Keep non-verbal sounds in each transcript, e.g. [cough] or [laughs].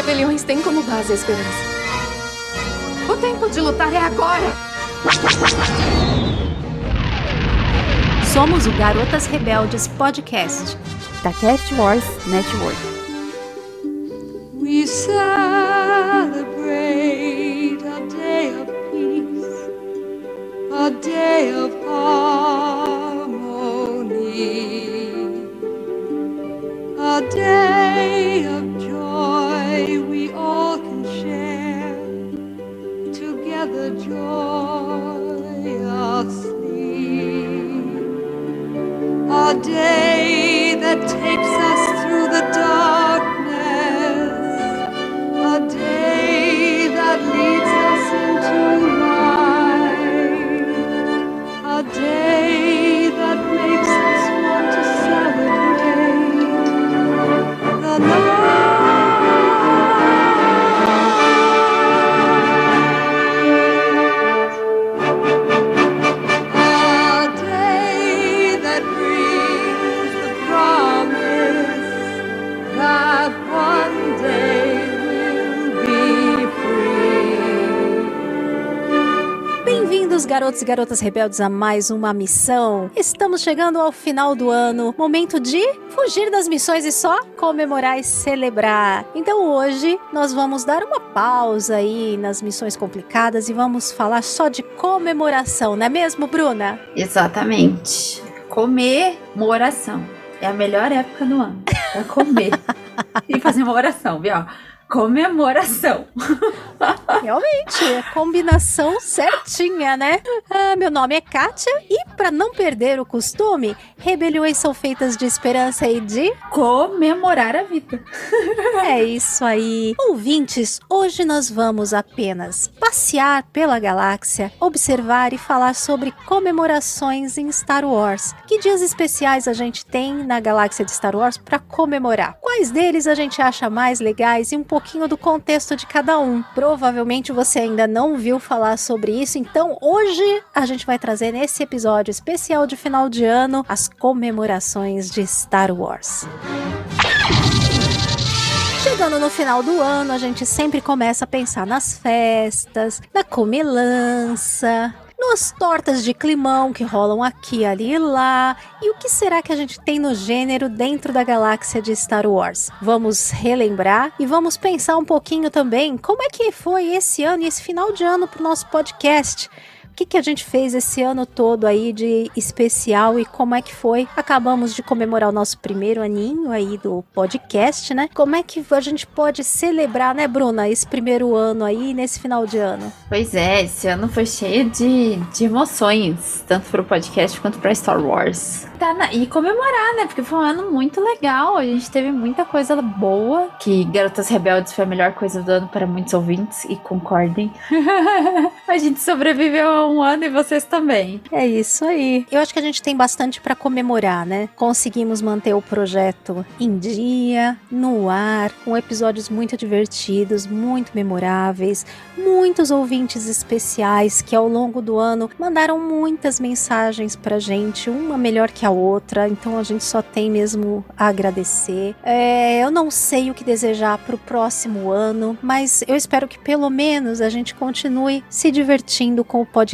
rebeliões têm como base a esperança. O tempo de lutar é agora! Somos o Garotas Rebeldes Podcast, da Cast Wars Network. We celebrate a day of peace, a day of harmony, a day of garotos e garotas rebeldes, a mais uma missão. Estamos chegando ao final do ano, momento de fugir das missões e só comemorar e celebrar. Então hoje nós vamos dar uma pausa aí nas missões complicadas e vamos falar só de comemoração, não é mesmo, Bruna? Exatamente. Comemoração. É a melhor época do ano. Pra comer. [laughs] e fazer uma oração, viu? Comemoração. [laughs] Realmente, é combinação certinha, né? Ah, meu nome é Kátia e para não perder o costume, rebeliões são feitas de esperança e de Comemorar a vida. [laughs] É isso aí. Ouvintes, hoje nós vamos apenas passear pela galáxia, observar e falar sobre comemorações em Star Wars. Que dias especiais a gente tem na galáxia de Star Wars para comemorar? Quais deles a gente acha mais legais e um pouquinho do contexto de cada um? Provavelmente você ainda não viu falar sobre isso, então hoje a gente vai trazer nesse episódio especial de final de ano as comemorações de Star Wars. Chegando no final do ano, a gente sempre começa a pensar nas festas, na comilança, nas tortas de climão que rolam aqui, ali e lá. E o que será que a gente tem no gênero dentro da galáxia de Star Wars? Vamos relembrar e vamos pensar um pouquinho também como é que foi esse ano e esse final de ano para o nosso podcast. Que, que a gente fez esse ano todo aí de especial e como é que foi? Acabamos de comemorar o nosso primeiro aninho aí do podcast, né? Como é que a gente pode celebrar, né, Bruna, esse primeiro ano aí nesse final de ano? Pois é, esse ano foi cheio de, de emoções, tanto pro podcast quanto pra Star Wars. Tá na- e comemorar, né? Porque foi um ano muito legal. A gente teve muita coisa boa. Que Garotas Rebeldes foi a melhor coisa do ano para muitos ouvintes, e concordem. [laughs] a gente sobreviveu um ano e vocês também. É isso aí. Eu acho que a gente tem bastante para comemorar, né? Conseguimos manter o projeto em dia, no ar, com episódios muito divertidos, muito memoráveis, muitos ouvintes especiais que ao longo do ano mandaram muitas mensagens pra gente, uma melhor que a outra, então a gente só tem mesmo a agradecer. É, eu não sei o que desejar pro próximo ano, mas eu espero que pelo menos a gente continue se divertindo com o podcast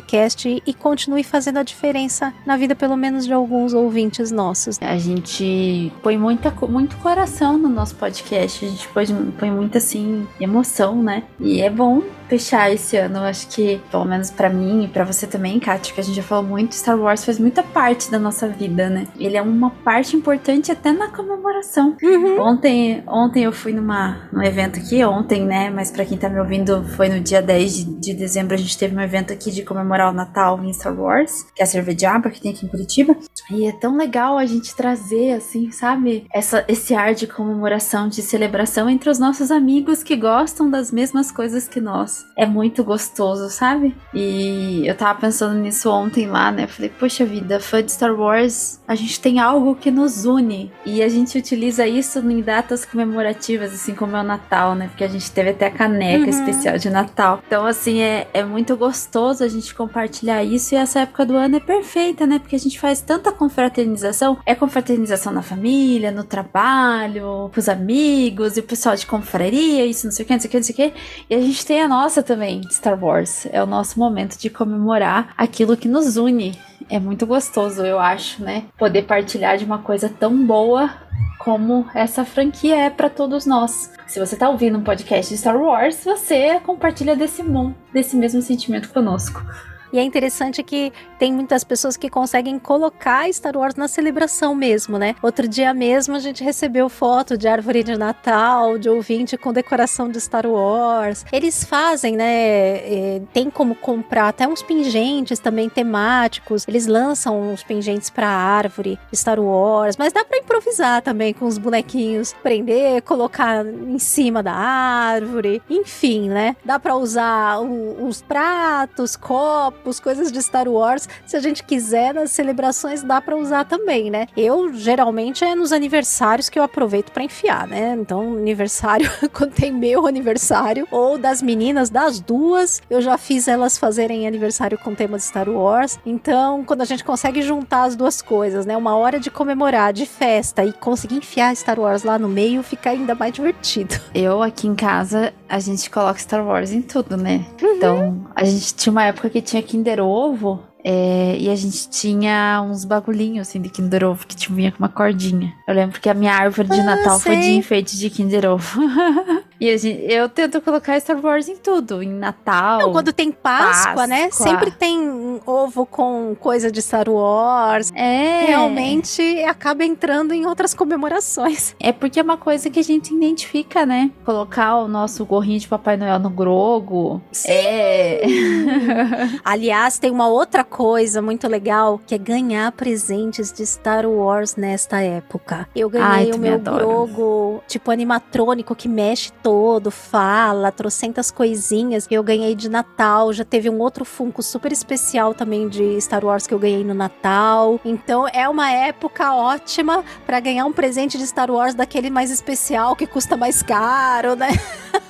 e continue fazendo a diferença na vida, pelo menos, de alguns ouvintes nossos. A gente põe muita, muito coração no nosso podcast. A gente põe, põe muita, assim, emoção, né? E é bom fechar esse ano. Acho que, pelo menos pra mim e pra você também, Kátia, que a gente já falou muito, Star Wars faz muita parte da nossa vida, né? Ele é uma parte importante até na comemoração. Ontem, ontem eu fui numa, num evento aqui, ontem, né? Mas pra quem tá me ouvindo, foi no dia 10 de, de dezembro, a gente teve um evento aqui de comemorar o Natal em Star Wars, que é a Cervejaba, que tem aqui em Curitiba. E é tão legal a gente trazer, assim, sabe? Essa, esse ar de comemoração, de celebração entre os nossos amigos que gostam das mesmas coisas que nós. É muito gostoso, sabe? E eu tava pensando nisso ontem lá, né? Falei, poxa vida, fã de Star Wars, a gente tem algo que nos une. E a gente utiliza isso em datas comemorativas, assim como é o Natal, né? Porque a gente teve até a caneca Uhum. especial de Natal. Então, assim, é, é muito gostoso a gente compartilhar isso e essa época do ano é perfeita, né? Porque a gente faz tanta confraternização. É confraternização na família, no trabalho, com os amigos e o pessoal de confraria, isso não sei o que, não sei o que, não sei o que. E a gente tem a nossa também, Star Wars. É o nosso momento de comemorar aquilo que nos une. É muito gostoso, eu acho, né? Poder partilhar de uma coisa tão boa como essa franquia é para todos nós. Se você tá ouvindo um podcast de Star Wars, você compartilha desse, desse mesmo sentimento conosco. E é interessante que tem muitas pessoas que conseguem colocar Star Wars na celebração mesmo, né? Outro dia mesmo a gente recebeu foto de árvore de Natal, de ouvinte com decoração de Star Wars. Eles fazem, né? É, tem como comprar até uns pingentes também temáticos. Eles lançam uns pingentes para árvore Star Wars, mas dá para improvisar também com os bonequinhos, prender, colocar em cima da árvore, enfim, né? Dá para usar os pratos, copos copos, coisas de Star Wars, se a gente quiser, nas celebrações dá para usar também, né? Eu geralmente é nos aniversários que eu aproveito para enfiar, né? Então, aniversário, [laughs] quando tem meu aniversário, ou das meninas, das duas, eu já fiz elas fazerem aniversário com tema de Star Wars. Então, quando a gente consegue juntar as duas coisas, né? Uma hora de comemorar, de festa e conseguir enfiar Star Wars lá no meio, fica ainda mais divertido. Eu aqui em casa, a gente coloca Star Wars em tudo, né? Uhum. Então, a gente tinha uma época que tinha Kinder Ovo. É, e a gente tinha uns bagulhinhos assim de Kinder Ovo que tinha vinha com uma cordinha. Eu lembro que a minha árvore de ah, Natal sei. foi de enfeite de Kinder Ovo. [laughs] E gente, eu tento colocar Star Wars em tudo, em Natal. Não, quando tem Páscoa, né? Páscoa, né? Sempre tem ovo com coisa de Star Wars. É. Realmente acaba entrando em outras comemorações. [laughs] É porque é uma coisa que a gente identifica, né? Colocar o nosso gorrinho de Papai Noel no Grogo. Sim. É. [laughs] Aliás, tem uma outra coisa muito legal que é ganhar presentes de Star Wars nesta época. Eu ganhei Ai, o meu Grogo, tipo animatrônico que mexe todo, fala, trocentas coisinhas que eu ganhei de Natal. Já teve um outro Funko super especial também de Star Wars que eu ganhei no Natal. Então é uma época ótima para ganhar um presente de Star Wars daquele mais especial que custa mais caro, né? [laughs]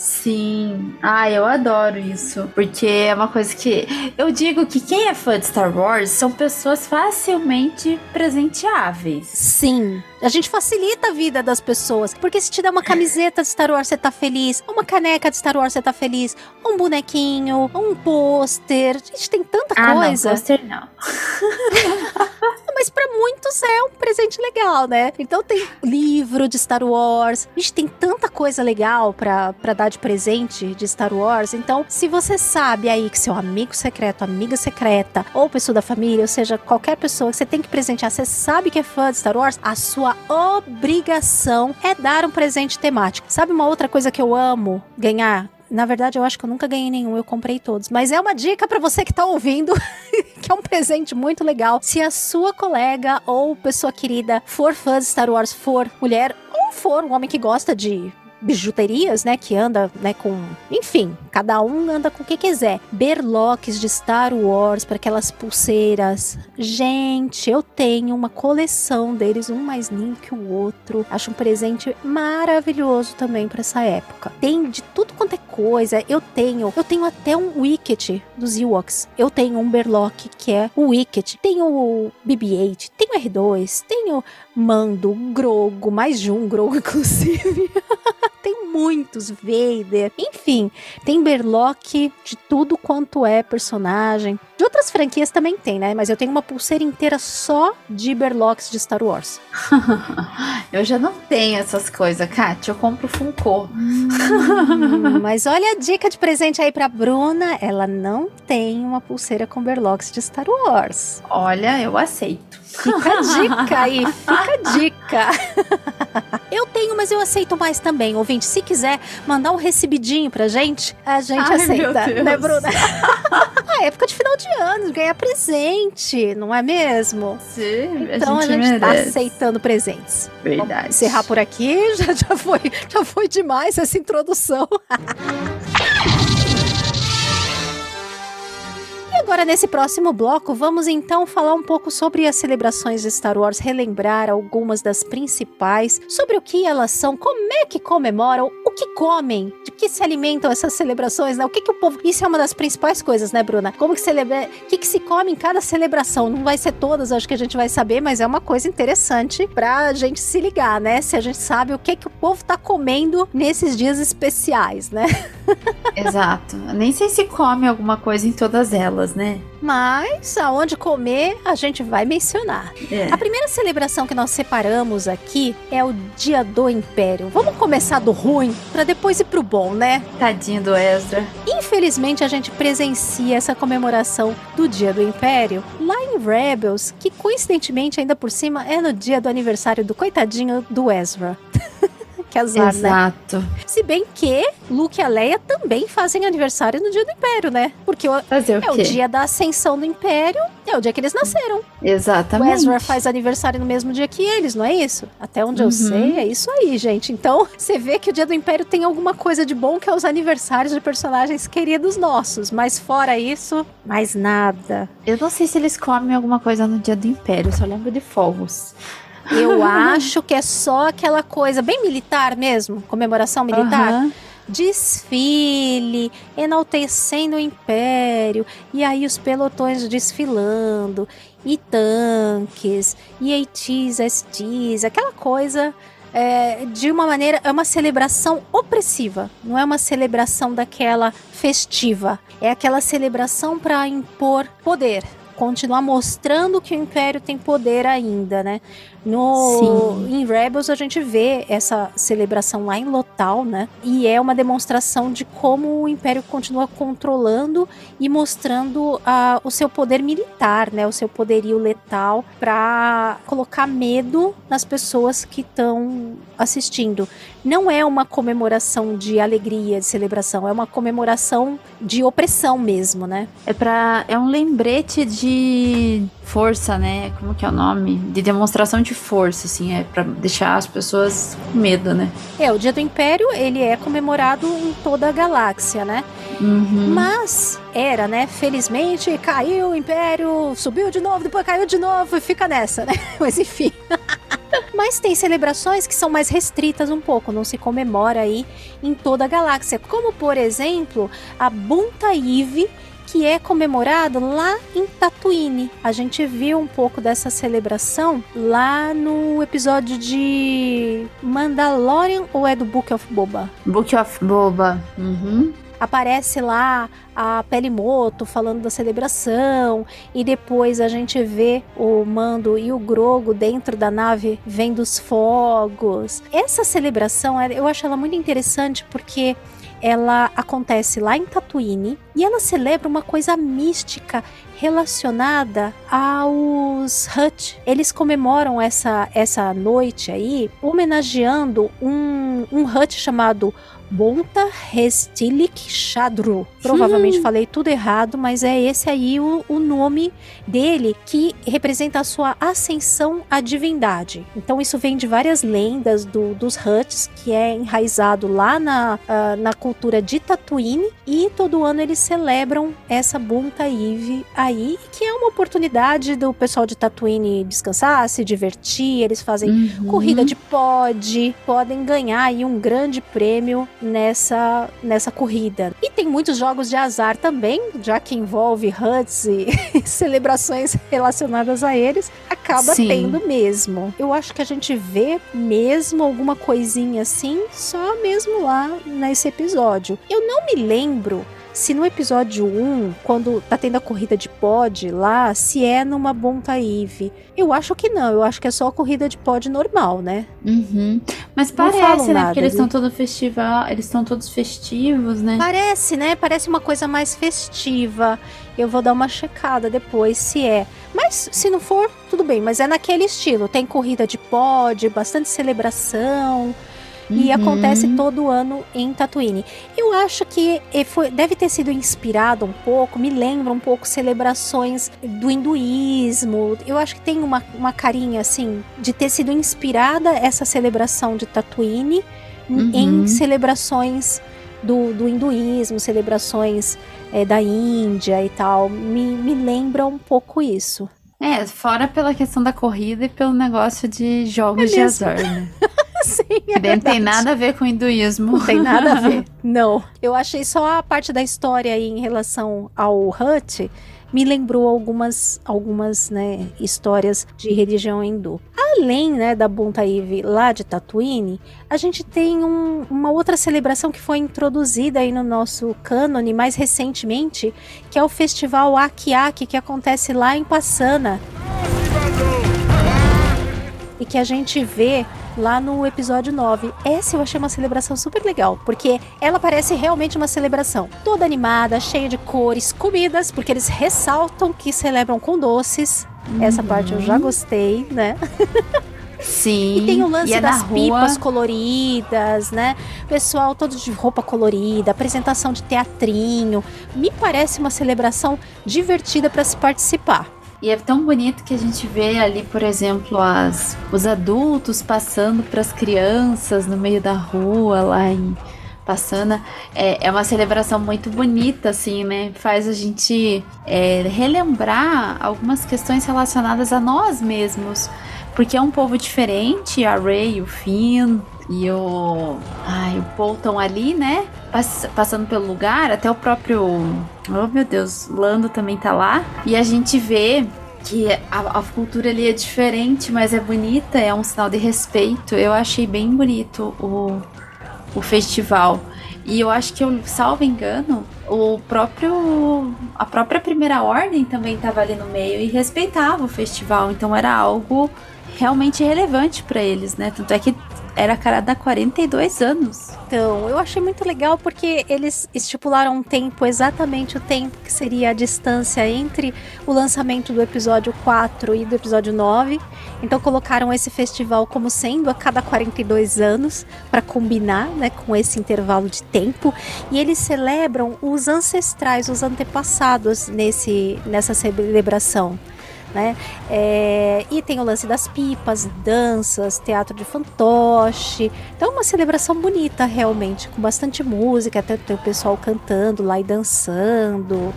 Sim. Ah, eu adoro isso. Porque é uma coisa que. Eu digo que quem é fã de Star Wars são pessoas facilmente presenteáveis. Sim. A gente facilita a vida das pessoas. Porque se te dá uma camiseta de Star Wars, você tá feliz. Uma caneca de Star Wars, você tá feliz. Um bonequinho, um pôster. A gente tem tanta ah, coisa. Não, pôster não. [laughs] Mas para muitos é um presente legal, né? Então tem livro de Star Wars. Gente tem tanta coisa legal para dar de presente de Star Wars. Então, se você sabe aí que seu amigo secreto, amiga secreta, ou pessoa da família, ou seja, qualquer pessoa que você tem que presentear, você sabe que é fã de Star Wars, a sua obrigação é dar um presente temático. Sabe uma outra coisa que eu amo ganhar? Na verdade, eu acho que eu nunca ganhei nenhum, eu comprei todos. Mas é uma dica para você que tá ouvindo, [laughs] que é um presente muito legal. Se a sua colega ou pessoa querida for fã de Star Wars, for mulher ou for um homem que gosta de bijuterias, né? Que anda, né, com. Enfim, cada um anda com o que quiser. Berloques de Star Wars para aquelas pulseiras. Gente, eu tenho uma coleção deles, um mais lindo que o outro. Acho um presente maravilhoso também para essa época. Tem de tudo quanto é coisa. Eu tenho, eu tenho até um Wicket dos Ewoks. Eu tenho um Berlock que é o Wicket. Tenho o BB-8, tenho o R2, tenho Mando, Grogo, mais de um Grogo [laughs] inclusive. [laughs] tem muitos, Vader, enfim, tem Berlock de tudo quanto é personagem. De outras franquias também tem, né? Mas eu tenho uma pulseira inteira só de Berlocks de Star Wars. [laughs] eu já não tenho essas coisas, Kátia. Eu compro Funko. Hum, [laughs] mas olha a dica de presente aí pra Bruna. Ela não tem uma pulseira com Berlocks de Star Wars. Olha, eu aceito. Fica a dica aí, fica a dica. [laughs] eu tenho, mas eu aceito mais também, ouvinte. Se quiser mandar um recebidinho pra gente, a gente Ai, aceita, né, Bruna? a [laughs] época de final de ano, ganhar presente, não é mesmo? Sim, então a gente, a gente tá aceitando presentes. Verdade. Vamos encerrar por aqui, [laughs] já, já, foi, já foi demais essa introdução. Agora, nesse próximo bloco, vamos então falar um pouco sobre as celebrações de Star Wars, relembrar algumas das principais, sobre o que elas são, como é que comemoram, o que comem? De que se alimentam essas celebrações, né? O que que o povo... Isso é uma das principais coisas, né, Bruna? Como que celebra... O que que se come em cada celebração? Não vai ser todas, acho que a gente vai saber, mas é uma coisa interessante pra gente se ligar, né? Se a gente sabe o que que o povo tá comendo nesses dias especiais, né? [laughs] Exato. Nem sei se come alguma coisa em todas elas, né? Mas aonde comer, a gente vai mencionar. É. A primeira celebração que nós separamos aqui é o Dia do Império. Vamos começar do ruim para depois ir pro bom, né? Tadinho do Ezra. Infelizmente a gente presencia essa comemoração do Dia do Império lá em Rebels, que coincidentemente ainda por cima é no dia do aniversário do coitadinho do Ezra. [laughs] que azar, né? Exato. Se bem que Luke e a Leia também fazem aniversário no dia do Império, né? Porque o- Fazer o é o quê? dia da ascensão do Império, é o dia que eles nasceram. O Exatamente. Ezra faz aniversário no mesmo dia que eles, não é isso? Até onde eu Uhum. sei, é isso aí, gente. Então, [laughs] você vê que o dia do Império tem alguma coisa de bom que é os aniversários de personagens queridos nossos. Mas fora isso, mais nada. Eu não sei se eles comem alguma coisa no dia do Império, eu só lembro de fogos. Eu [laughs] acho que é só aquela coisa bem militar mesmo, comemoração militar. Aham. desfile, enaltecendo o império, e aí os pelotões desfilando, e tanques, e ATs, STs, aquela coisa é, de uma maneira, é uma celebração opressiva, não é uma celebração daquela festiva, é aquela celebração para impor poder. Continuar mostrando que o Império tem poder ainda, né? No, Sim. em Rebels a gente vê essa celebração lá em Lotal, né? E é uma demonstração de como o Império continua controlando e mostrando ah, o seu poder militar, né? O seu poderio letal para colocar medo nas pessoas que estão assistindo. Não é uma comemoração de alegria, de celebração, é uma comemoração de opressão mesmo, né? É para é um lembrete de força, né? Como que é o nome? De demonstração de força, assim, é para deixar as pessoas com medo, né? É, o Dia do Império, ele é comemorado em toda a galáxia, né? Uhum. Mas era, né? Felizmente caiu o Império, subiu de novo, depois caiu de novo e fica nessa, [laughs] né? Mas enfim. [laughs] Mas tem celebrações que são mais restritas um pouco, não se comemora aí em toda a galáxia, como por exemplo a Bunta Eve, que é comemorado lá em Tatooine. A gente viu um pouco dessa celebração lá no episódio de Mandalorian ou é do Book of Boba? Book of Boba. Uhum. aparece lá a Pelimoto falando da celebração e depois a gente vê o Mando e o Grogo dentro da nave vendo os fogos. Essa celebração, eu acho ela muito interessante porque ela acontece lá em Tatooine e ela celebra uma coisa mística relacionada aos Hut. Eles comemoram essa, essa noite aí homenageando um, um Hut chamado Bonta Restilik Shadru. Provavelmente falei tudo errado, mas é esse aí o, o nome dele que representa a sua ascensão à divindade. Então isso vem de várias lendas do, dos Huts, que é enraizado lá na, ah, na cultura de Tatooine, e todo ano eles celebram essa Bunta Eve aí, que é uma oportunidade do pessoal de Tatooine descansar, se divertir, eles fazem Uhum. corrida de pod, podem ganhar aí um grande prêmio nessa, nessa corrida. E tem muitos jogos de azar também, já que envolve HUDs e [laughs] celebrações relacionadas a eles, acaba Sim. tendo mesmo. Eu acho que a gente vê mesmo alguma coisinha assim, só mesmo lá nesse episódio. Eu não me lembro se no episódio 1, quando tá tendo a corrida de pod lá, se é numa Bonta Eve. Eu acho que não, eu acho que é só a corrida de pod normal, né? Uhum. Mas parece, né? Porque eles estão todo festival, eles estão todos festivos, né? Parece, né? Parece uma coisa mais festiva. Eu vou dar uma checada depois se é. Mas se não for, tudo bem. Mas é naquele estilo. Tem corrida de pod, bastante celebração. E Uhum. acontece todo ano em Tatooine. Eu acho que eh, foi- deve ter sido inspirado um pouco, me lembra um pouco celebrações do hinduísmo. Eu acho que tem uma, uma carinha assim de ter sido inspirada essa celebração de Tatooine Uhum. em celebrações do, do hinduísmo, celebrações eh, da Índia e tal. Me, me lembra um pouco isso. É, fora pela questão da corrida e pelo negócio de jogos É de azar, né? [laughs] Sim, é Não tem nada a ver com o hinduísmo. Não tem nada a ver. [laughs] Não. Eu achei só a parte da história aí em relação ao Hut me lembrou algumas, algumas né, histórias de religião hindu. Além né, da Buntaive lá de Tatooine, a gente tem um- uma outra celebração que foi introduzida aí no nosso cânone mais recentemente, que é o festival Akiaki, que acontece lá em Passana. E que a gente vê lá no episódio 9. Essa eu achei uma celebração super legal, porque ela parece realmente uma celebração. Toda animada, cheia de cores, comidas, porque eles ressaltam que celebram com doces. Essa parte eu já gostei, né? Sim. E tem o lance é das rua. pipas coloridas, né? Pessoal todo de roupa colorida, apresentação de teatrinho. Me parece uma celebração divertida para se participar. E é tão bonito que a gente vê ali, por exemplo, as, os adultos passando para as crianças no meio da rua, lá em Passana. É, é uma celebração muito bonita, assim, né? Faz a gente é, relembrar algumas questões relacionadas a nós mesmos. Porque é um povo diferente, a Ray, o Finn e o. Ai, o Paul estão ali, né? Pass- passando pelo lugar, até o próprio. Oh meu Deus, Lando também tá lá. E a gente vê que a, a cultura ali é diferente, mas é bonita, é um sinal de respeito. Eu achei bem bonito o, o festival. E eu acho que, eu, salvo engano, o próprio. A própria primeira ordem também estava ali no meio e respeitava o festival. Então era algo realmente relevante para eles, né? Tanto é que era a cada 42 anos. Então, eu achei muito legal porque eles estipularam um tempo, exatamente o tempo que seria a distância entre o lançamento do episódio 4 e do episódio 9. Então, colocaram esse festival como sendo a cada 42 anos, para combinar né, com esse intervalo de tempo. E eles celebram os ancestrais, os antepassados nesse, nessa celebração. Né? É, e tem o lance das pipas, danças, teatro de fantoche. Então é uma celebração bonita, realmente, com bastante música, até tem o pessoal cantando lá e dançando.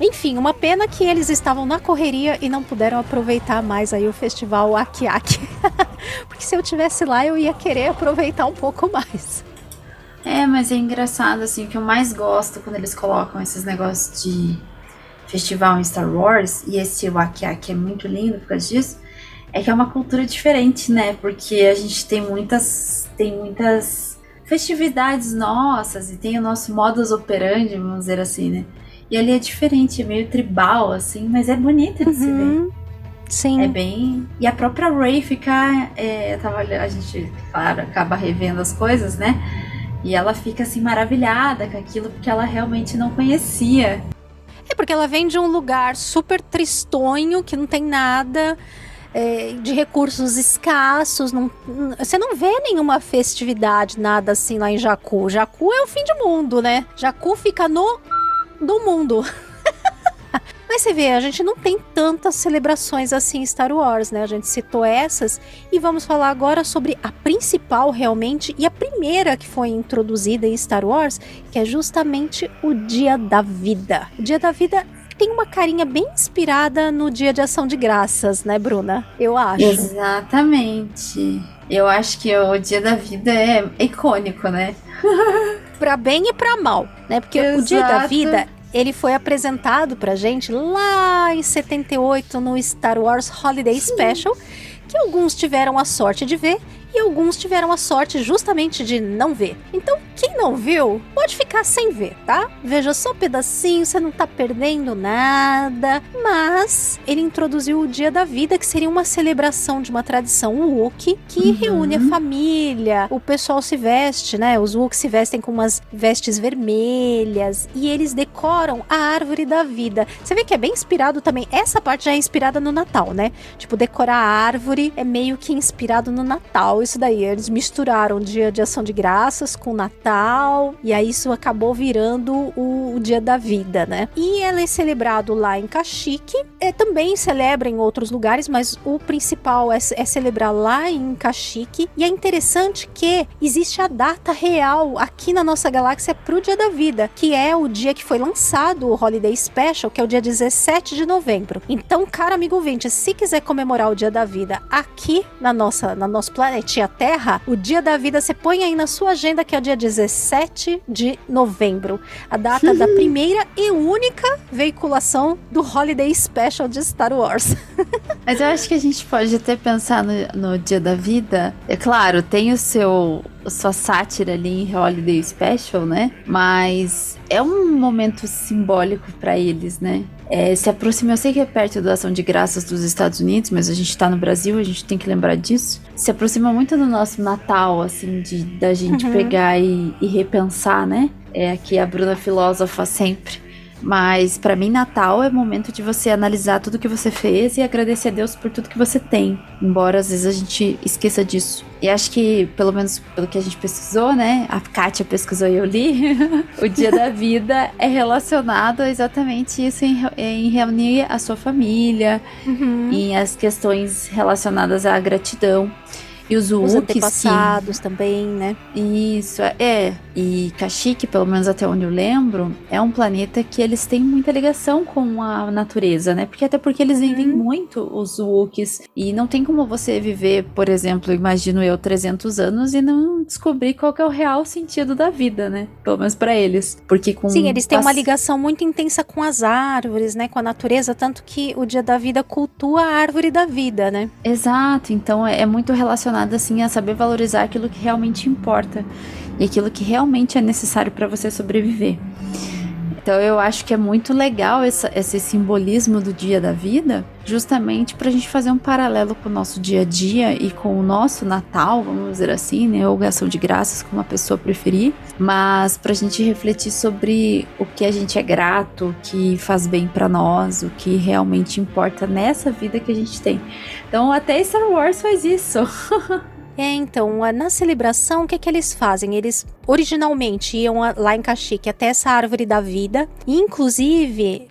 Enfim, uma pena que eles estavam na correria e não puderam aproveitar mais aí o festival Aki Aki. [laughs] Porque se eu tivesse lá, eu ia querer aproveitar um pouco mais. É, mas é engraçado, assim, o que eu mais gosto quando eles colocam esses negócios de festival em Star Wars, e esse Wakiaki é muito lindo por causa disso, é que é uma cultura diferente, né? Porque a gente tem muitas, tem muitas festividades nossas e tem o nosso modus operandi, vamos dizer assim, né? E ali é diferente, é meio tribal, assim, mas é bonito de se ver. Uhum. Sim. É bem. E a própria Ray fica. É, tava a gente, claro, acaba revendo as coisas, né? E ela fica assim maravilhada com aquilo porque ela realmente não conhecia. É porque ela vem de um lugar super tristonho, que não tem nada, é, de recursos escassos. Não, você não vê nenhuma festividade, nada assim lá em Jacu. Jacu é o fim de mundo, né? Jacu fica no do mundo. [laughs] Mas você vê, a gente não tem tantas celebrações assim em Star Wars, né? A gente citou essas e vamos falar agora sobre a principal realmente e a primeira que foi introduzida em Star Wars, que é justamente o Dia da Vida. O Dia da Vida tem uma carinha bem inspirada no Dia de Ação de Graças, né, Bruna? Eu acho. Exatamente. Eu acho que o Dia da Vida é icônico, né? [laughs] Pra bem e pra mal, né? Porque o Dia da Exato. Vida, ele foi apresentado pra gente lá em 78 no Star Wars Holiday Special, que alguns tiveram a sorte de ver e alguns tiveram a sorte justamente de não ver. Então, quem não viu, pode ficar sem ver, tá? Veja só um pedacinho, você não tá perdendo nada. Mas ele introduziu o Dia da Vida, que seria uma celebração de uma tradição Wookiee que Uhum. reúne a família. O pessoal se veste, né? Os Wookiees se vestem com umas vestes vermelhas e eles decoram a árvore da vida. Você vê que é bem inspirado também. Essa parte já é inspirada no Natal, né? Tipo, decorar a árvore é meio que inspirado no Natal. Isso daí, eles misturaram dia de ação de graças com Natal, e aí isso acabou virando o, o dia da vida, né? E ela é celebrado lá em Caxique. é, também celebra em outros lugares, mas o principal é, é celebrar lá em Caxique. E é interessante que existe a data real aqui na nossa galáxia pro Dia da Vida, que é o dia que foi lançado o Holiday Special, que é o dia 17 de novembro. Então, cara amigo ouvinte, se quiser comemorar o Dia da Vida aqui na nossa, na nosso planetinha Terra, o Dia da Vida você põe aí na sua agenda que é o dia 17 de novembro, a data da primeira e única veiculação do Holiday Special de Star Wars. [laughs] Mas eu acho que a gente pode até pensar no, no Dia da Vida. É claro, tem o seu sua sátira ali em Holiday Special, né? Mas é um momento simbólico para eles, né? É, se aproxima, eu sei que é perto da ação de graças dos Estados Unidos, mas a gente tá no Brasil, a gente tem que lembrar disso. Se aproxima muito do nosso Natal, assim, de da gente uhum. pegar e, e repensar, né? É aqui a Bruna filósofa sempre. Mas para mim, Natal é momento de você analisar tudo que você fez e agradecer a Deus por tudo que você tem. Embora às vezes a gente esqueça disso. E acho que, pelo menos pelo que a gente pesquisou, né? A Kátia pesquisou e eu li. [laughs] o dia da vida é relacionado a exatamente isso em, em reunir a sua família, uhum. em as questões relacionadas à gratidão. E os Wookiees. Os antepassados que... também, né? Isso, é. E Kashyyyk, pelo menos até onde eu lembro, é um planeta que eles têm muita ligação com a natureza, né? Porque até porque eles vivem hum. muito, os Wookiees. E não tem como você viver, por exemplo, imagino eu, 300 anos e não descobrir qual é o real sentido da vida, né? Pelo menos para eles. Porque com... Sim, eles têm uma ligação muito intensa com as árvores, né? Com a natureza, tanto que o Dia da Vida cultua a árvore da vida, né? Exato. Então é, é muito relacionado relacionada assim a saber valorizar aquilo que realmente importa e aquilo que realmente é necessário para você sobreviver. Então eu acho que é muito legal essa, esse simbolismo do dia da vida, justamente para a gente fazer um paralelo com o nosso dia a dia e com o nosso Natal, vamos dizer assim, né? Ou ação de graças, como a pessoa preferir, mas para a gente refletir sobre o que a gente é grato, o que faz bem para nós, o que realmente importa nessa vida que a gente tem. Então até Star Wars faz isso. [laughs] É, então, na celebração, o que, que eles fazem? Eles originalmente iam lá em Caxique até essa árvore da vida, inclusive,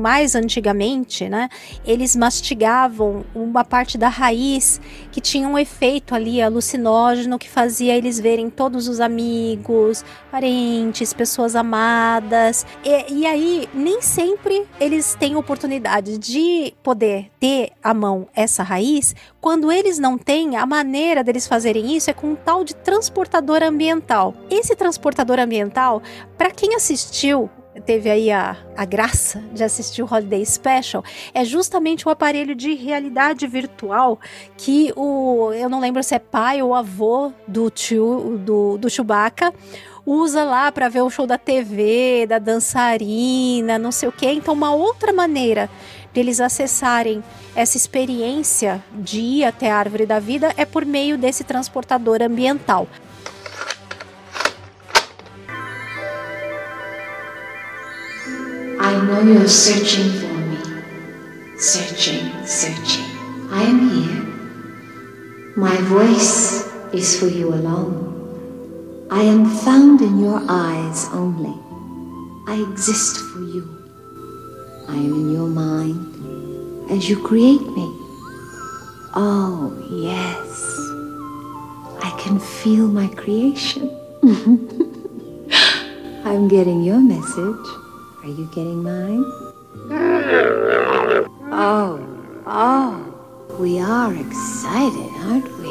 mais antigamente, né, eles mastigavam uma parte da raiz que tinha um efeito ali alucinógeno que fazia eles verem todos os amigos, parentes, pessoas amadas. E, e aí, nem sempre eles têm oportunidade de poder ter à mão essa raiz. Quando eles não têm, a maneira deles fazerem isso é com um tal de transportador ambiental. Esse transportador ambiental, para quem assistiu teve aí a, a graça de assistir o Holiday Special, é justamente o aparelho de realidade virtual que o. Eu não lembro se é pai ou avô do tio do, do Chewbacca usa lá para ver o show da TV, da dançarina, não sei o que. Então, uma outra maneira deles acessarem essa experiência de ir até a árvore da vida é por meio desse transportador ambiental. I know you're searching for me. Searching, searching. I am here. My voice is for you alone. I am found in your eyes only. I exist for you. I am in your mind as you create me. Oh, yes. I can feel my creation. [laughs] I'm getting your message. Are you getting mine? Oh, oh. We are excited, aren't we?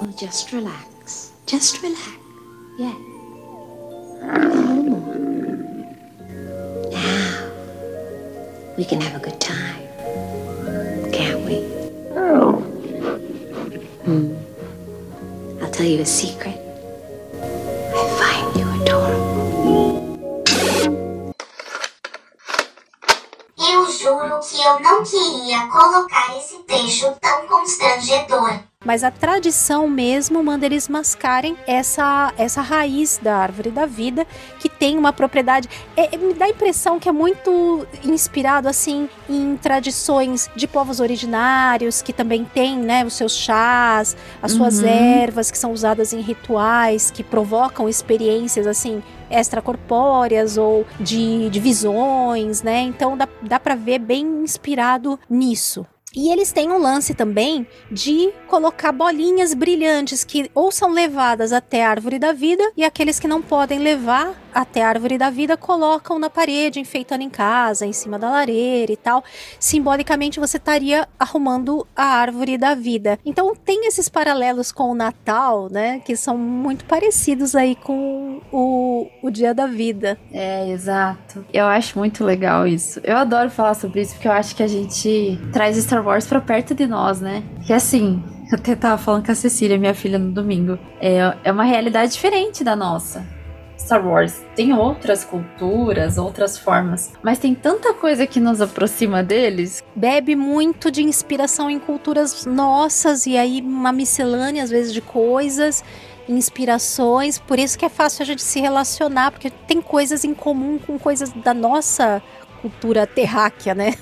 Well, just relax. Just relax. Yeah. We can have a good time. Can't we? Oh. Hmm. I'll tell you a secret. I find you adorable. Eu juro que eu não queria colocar esse trecho tão constrangedor. Mas a tradição mesmo manda eles mascarem essa, essa raiz da árvore da vida, que tem uma propriedade. É, me dá a impressão que é muito inspirado, assim, em tradições de povos originários, que também tem, né, os seus chás, as suas uhum. ervas, que são usadas em rituais, que provocam experiências, assim, extracorpóreas ou de, de visões, né? Então dá, dá para ver bem inspirado nisso. E eles têm um lance também de colocar bolinhas brilhantes que ou são levadas até a árvore da vida e aqueles que não podem levar até a árvore da vida colocam na parede, enfeitando em casa, em cima da lareira e tal. Simbolicamente você estaria arrumando a árvore da vida. Então tem esses paralelos com o Natal, né, que são muito parecidos aí com o, o dia da vida. É, exato. Eu acho muito legal isso. Eu adoro falar sobre isso porque eu acho que a gente traz Star Wars pra perto de nós, né? Que assim, [laughs] eu até tava falando com a Cecília, minha filha, no domingo. É, é uma realidade diferente da nossa. Star Wars tem outras culturas, outras formas, mas tem tanta coisa que nos aproxima deles. Bebe muito de inspiração em culturas nossas e aí uma miscelânea às vezes de coisas, inspirações, por isso que é fácil a gente se relacionar, porque tem coisas em comum com coisas da nossa cultura terráquea, né?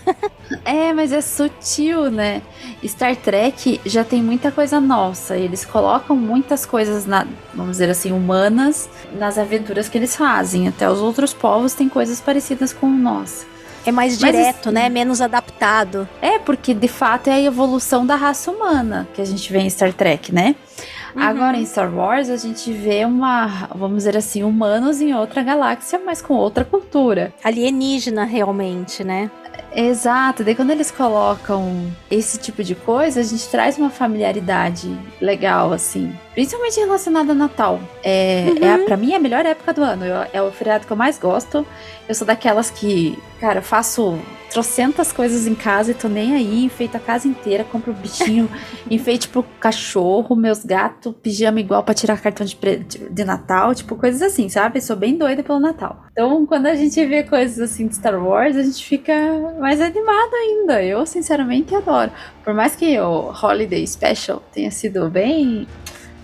é, mas é sutil, né? Star Trek já tem muita coisa nossa. Eles colocam muitas coisas, na, vamos dizer assim, humanas nas aventuras que eles fazem. Até os outros povos têm coisas parecidas com nós. É mais direto, Mas, né? Menos adaptado. É, porque de fato é a evolução da raça humana que a gente vê em Star Trek, né? Uhum. Agora em Star Wars a gente vê uma, vamos dizer assim, humanos em outra galáxia, mas com outra cultura. Alienígena realmente, né? Exato, daí quando eles colocam esse tipo de coisa, a gente traz uma familiaridade legal, assim. Principalmente relacionada a Natal. É, uhum. é para mim é a melhor época do ano. Eu, é o feriado que eu mais gosto. Eu sou daquelas que, cara, faço trocentas coisas em casa e tô nem aí, enfeito a casa inteira, compro bichinho, [laughs] enfeite pro cachorro, meus gatos, pijama igual para tirar cartão de, de Natal, tipo, coisas assim, sabe? Sou bem doida pelo Natal. Então, quando a gente vê coisas assim de Star Wars, a gente fica mais animado ainda. Eu, sinceramente, adoro. Por mais que o Holiday Special tenha sido bem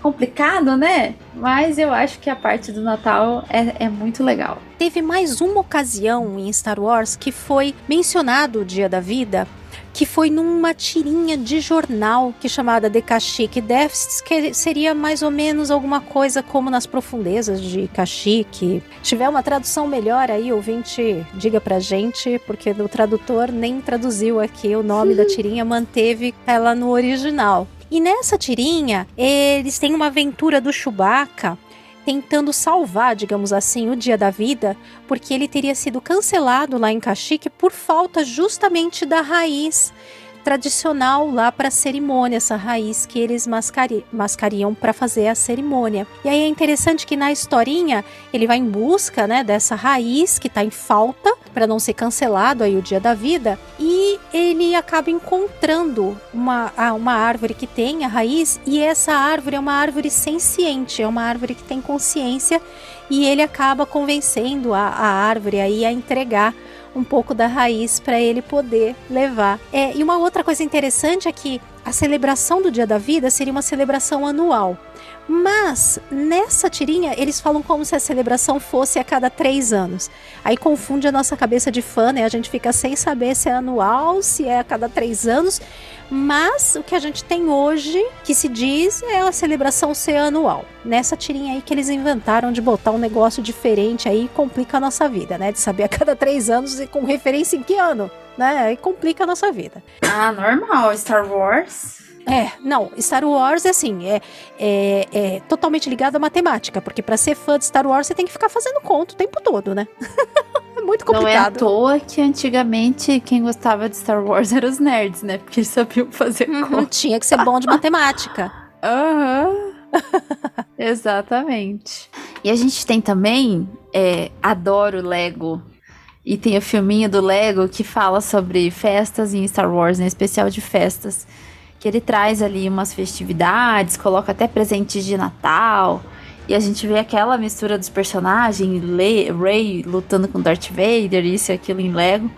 complicado, né? Mas eu acho que a parte do Natal é, é, muito legal. Teve mais uma ocasião em Star Wars que foi mencionado o Dia da Vida, que foi numa tirinha de jornal que chamada The Kashyyyk Deaths, que seria mais ou menos alguma coisa como nas profundezas de Kashyyyk. Se tiver uma tradução melhor aí, ouvinte, diga pra gente, porque o tradutor nem traduziu aqui o nome da [laughs] tirinha, manteve ela no original. E nessa tirinha, eles têm uma aventura do Chewbacca tentando salvar, digamos assim, o dia da vida, porque ele teria sido cancelado lá em Kashyyyk por falta justamente da raiz tradicional lá para a cerimônia, essa raiz que eles mascari mascariam para fazer a cerimônia. E aí é interessante que na historinha ele vai em busca, né, dessa raiz que está em falta para não ser cancelado aí o dia da vida e ele acaba encontrando uma, uma árvore que tem a raiz e essa árvore é uma árvore senciente, é uma árvore que tem consciência e ele acaba convencendo a, a árvore aí a entregar um pouco da raiz para ele poder levar. É, e uma outra coisa interessante é que a celebração do Dia da Vida seria uma celebração anual. Mas nessa tirinha eles falam como se a celebração fosse a cada três anos. Aí confunde a nossa cabeça de fã, né? A gente fica sem saber se é anual, se é a cada três anos. Mas o que a gente tem hoje, que se diz, é a celebração ser anual. Nessa tirinha aí que eles inventaram de botar um negócio diferente aí, complica a nossa vida, né? De saber a cada três anos e com referência em que ano, né? Aí complica a nossa vida. Ah, normal. Star Wars é, não, Star Wars é assim, é, é, é totalmente ligado à matemática, porque para ser fã de Star Wars você tem que ficar fazendo conta o tempo todo, né? [laughs] é muito complicado. Não é à toa que antigamente quem gostava de Star Wars [laughs] eram os nerds, né? Porque eles sabiam fazer uhum, conta. Tinha que ser bom de matemática. [laughs] Aham. Uhum. Exatamente. E a gente tem também, é, adoro Lego. E tem o filminho do Lego que fala sobre festas em Star Wars, né? Especial de festas que ele traz ali umas festividades, coloca até presentes de Natal. E a gente vê aquela mistura dos personagens, Rey lutando com Darth Vader, isso e aquilo em Lego.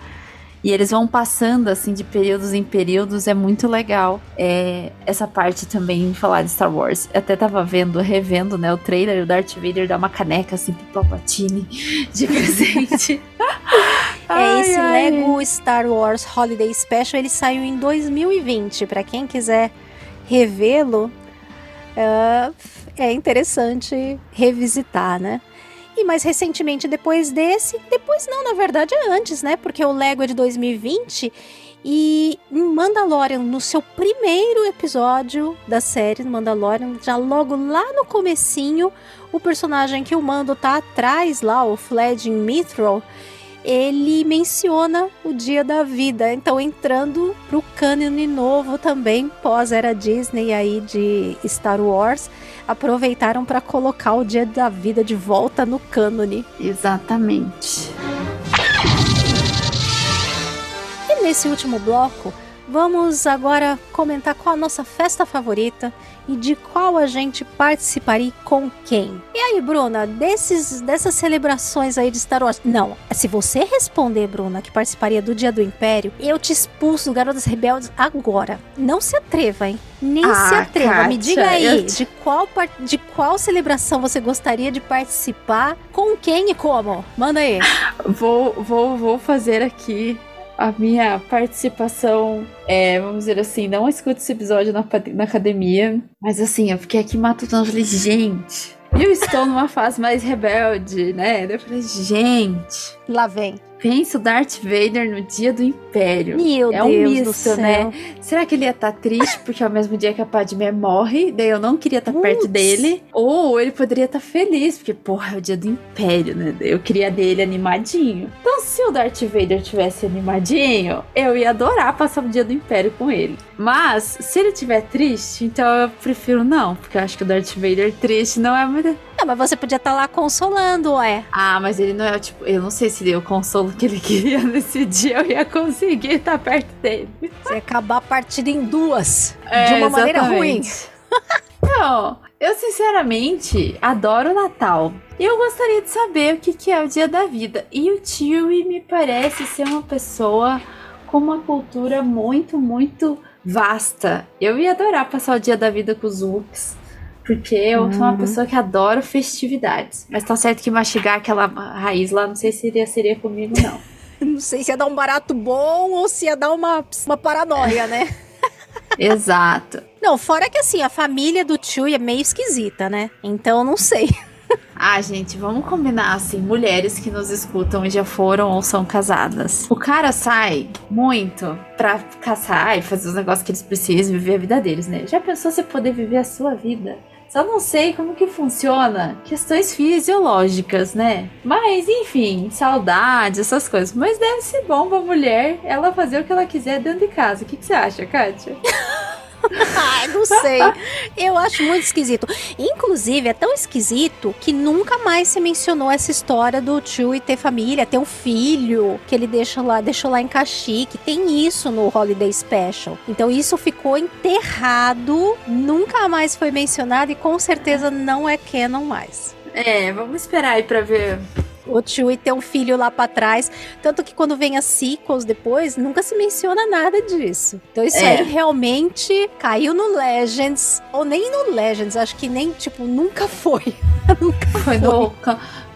E eles vão passando, assim, de períodos em períodos, é muito legal. É, essa parte também falar de Star Wars. Eu até tava vendo, revendo, né, o trailer, o Darth Vader dá uma caneca, assim, pro Palpatine [laughs] de presente. [laughs] é, esse ai. Lego Star Wars Holiday Special, ele saiu em 2020. Para quem quiser revê-lo, uh, é interessante revisitar, né? E mais recentemente, depois desse, depois não, na verdade é antes, né? Porque o Lego é de 2020 e em Mandalorian, no seu primeiro episódio da série Mandalorian, já logo lá no comecinho, o personagem que o Mando tá atrás lá, o Fledging Mithril, ele menciona o Dia da Vida, então entrando pro cânone novo também, pós era Disney aí de Star Wars, aproveitaram para colocar o Dia da Vida de volta no cânone. Exatamente. E nesse último bloco, Vamos agora comentar qual a nossa festa favorita e de qual a gente participaria com quem. E aí, Bruna, desses, dessas celebrações aí de Star Wars. Não, se você responder, Bruna, que participaria do Dia do Império, eu te expulso do Garotas Rebeldes agora. Não se atreva, hein? Nem ah, se atreva. Kátia, Me diga aí, te... de, qual, de qual celebração você gostaria de participar, com quem e como? Manda aí. Vou, vou, vou fazer aqui a minha participação, é, vamos dizer assim, não escuto esse episódio na, na academia, mas assim, eu fiquei aqui matutando, falei, gente, eu estou numa fase mais rebelde, né? Eu falei, gente. Lá vem penso Darth Vader no dia do Império. Meu é um Deus misto, né? Será que ele ia estar tá triste porque é o mesmo dia que a Padmé morre, daí eu não queria estar tá perto dele? Ou ele poderia estar tá feliz, porque, porra, é o dia do Império, né? Eu queria dele animadinho. Então, se o Darth Vader tivesse animadinho, eu ia adorar passar o dia do Império com ele. Mas, se ele estiver triste, então eu prefiro não, porque eu acho que o Darth Vader triste não é muito. Não, mas você podia estar tá lá consolando, ué. Ah, mas ele não é tipo. Eu não sei se deu consolo que ele queria [laughs] nesse dia, eu ia conseguir estar perto dele. Você ia acabar partindo em duas. É, de uma exatamente. maneira ruim. [laughs] não, eu sinceramente adoro o Natal. E eu gostaria de saber o que, que é o dia da vida. E o Chewie me parece ser uma pessoa com uma cultura muito, muito vasta. Eu ia adorar passar o dia da vida com os Wooks. Porque eu uhum. sou uma uhum. pessoa que adora festividades. Mas tá certo que mastigar aquela raiz lá, não sei se seria, seria comigo, não. [laughs] não sei se ia dar um barato bom ou se ia dar uma, uma paranoia, né? [laughs] Exato. Não, fora que assim, a família do tio é meio esquisita, né? Então não sei. [laughs] Ah, gente, vamos combinar assim, mulheres que nos escutam e já foram ou são casadas. O cara sai muito pra caçar e fazer os negócios que eles precisam, viver a vida deles, né? Já pensou você poder viver a sua vida? Só não sei como que funciona questões fisiológicas, né? Mas, enfim, saudade, essas coisas. Mas deve ser bom pra mulher ela fazer o que ela quiser dentro de casa. O que, que você acha, Kátia? [laughs] [laughs] Ai, não sei. Eu acho muito esquisito. Inclusive, é tão esquisito que nunca mais se mencionou essa história do tio e ter família, ter um filho que ele deixa lá, deixou lá em Caxique. Tem isso no Holiday Special. Então isso ficou enterrado, nunca mais foi mencionado e com certeza não é canon mais. É, vamos esperar aí pra ver o Chewie ter um filho lá para trás. Tanto que quando vem as sequels depois, nunca se menciona nada disso. Então isso é. aí realmente caiu no Legends, ou nem no Legends, acho que nem, tipo, nunca foi. [laughs] nunca foi. Foi no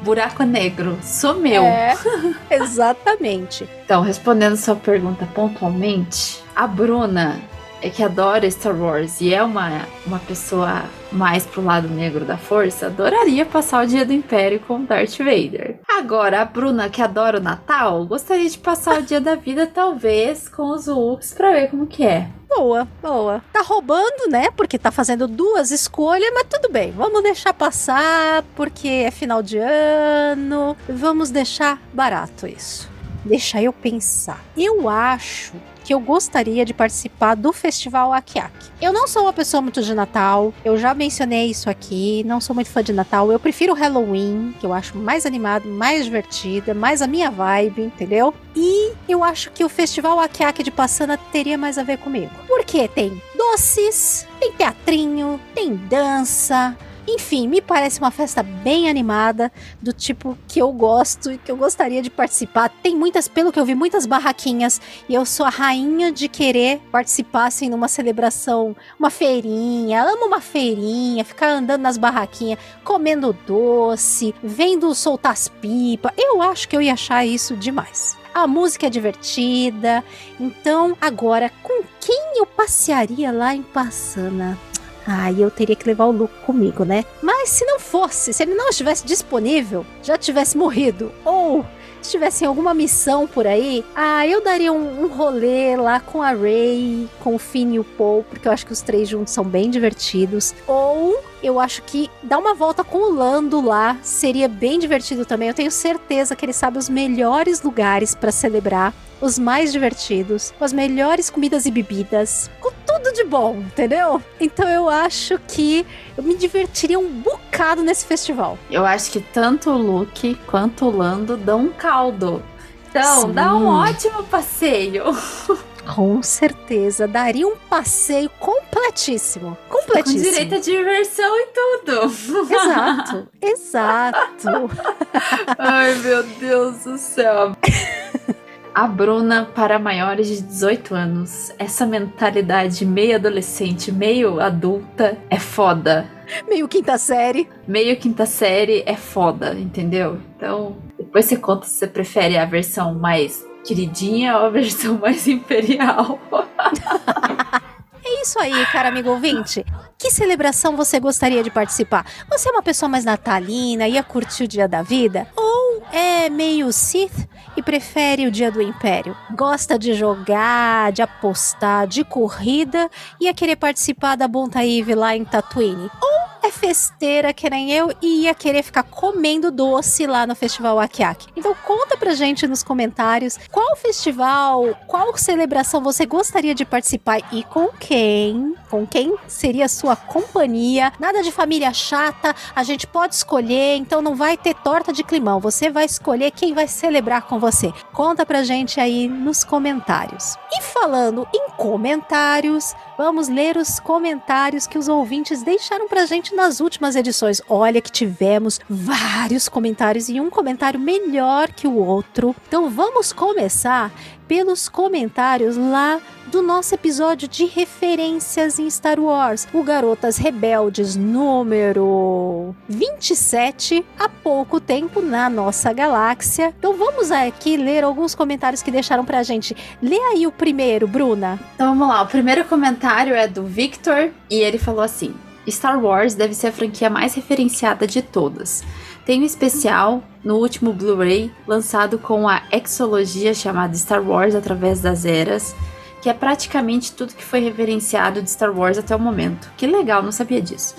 buraco negro. Sumiu. É, [laughs] exatamente. então, respondendo sua pergunta pontualmente, a Bruna é que adora Star Wars e é uma, uma pessoa mais pro lado negro da força, adoraria passar o dia do Império com Darth Vader. Agora, a Bruna, que adora o Natal, gostaria de passar o dia da vida, talvez, com os Wooks pra ver como que é. Boa, boa. Tá roubando, né? Porque tá fazendo duas escolhas, mas tudo bem. Vamos deixar passar, porque é final de ano. Vamos deixar barato isso. Deixa eu pensar. Eu acho que eu gostaria de participar do Festival Akiak. Eu não sou uma pessoa muito de Natal, eu já mencionei isso aqui, não sou muito fã de Natal. Eu prefiro Halloween, que eu acho mais animado, mais divertida, mais a minha vibe, entendeu? E eu acho que o Festival Akiak de Passana teria mais a ver comigo. Porque tem doces, tem teatrinho, tem dança, Enfim, me parece uma festa bem animada, do tipo que eu gosto e que eu gostaria de participar. Tem muitas, pelo que eu vi, muitas barraquinhas e eu sou a rainha de querer participar assim numa celebração, uma feirinha. Amo uma feirinha, ficar andando nas barraquinhas, comendo doce, vendo soltar as pipas. Eu acho que eu ia achar isso demais. A música é divertida. Então, agora, com quem eu passearia lá em Passana? Aí eu teria que levar o Luke comigo, né? Mas se não fosse, se ele não estivesse disponível, já tivesse morrido, ou se tivesse em alguma missão por aí, ah, eu daria um, um rolê lá com a Ray, com o Finn e o Paul, porque eu acho que os três juntos são bem divertidos. Ou eu acho que dar uma volta com o Lando lá seria bem divertido também. Eu tenho certeza que ele sabe os melhores lugares para celebrar, os mais divertidos, com as melhores comidas e bebidas, com tudo de bom, entendeu? Então eu acho que eu me divertiria um bocado nesse festival. Eu acho que tanto o Luke quanto o Lando dão um caldo. Então, Sim. dá um ótimo passeio. [laughs] Com certeza, daria um passeio completíssimo. Com Completíssimo. direito a diversão e tudo. Exato, [laughs] exato. Ai, meu Deus do céu. A Bruna para maiores de 18 anos. Essa mentalidade meio adolescente, meio adulta é foda. Meio quinta série. Meio quinta série é foda, entendeu? Então, depois você conta se você prefere a versão mais queridinha a versão [laughs] mais imperial. É isso aí, cara amigo ouvinte. Que celebração você gostaria de participar? Você é uma pessoa mais natalina, ia curtir o dia da vida? Ou é meio Sith e prefere o dia do Império? Gosta de jogar, de apostar, de corrida e ia querer participar da Bontaíve lá em Tatooine? Ou é festeira que nem eu e ia querer ficar comendo doce lá no Festival Akiak. Então conta pra gente nos comentários qual festival, qual celebração você gostaria de participar e com quem? Com quem seria a sua companhia? Nada de família chata, a gente pode escolher, então não vai ter torta de climão. Você vai escolher quem vai celebrar com você. Conta pra gente aí nos comentários. E falando em comentários, vamos ler os comentários que os ouvintes deixaram pra gente nas últimas edições. Olha que tivemos vários comentários e um comentário melhor que o outro. Então vamos começar pelos comentários lá do nosso episódio de referências em Star Wars, o Garotas Rebeldes número 27, há pouco tempo na nossa galáxia. Então vamos aqui ler alguns comentários que deixaram pra gente. Lê aí o primeiro, Bruna. Então vamos lá, o primeiro comentário é do Victor e ele falou assim: Star Wars deve ser a franquia mais referenciada de todas. Tem um especial no último Blu-ray lançado com a exologia chamada Star Wars através das eras, que é praticamente tudo que foi referenciado de Star Wars até o momento. Que legal, não sabia disso.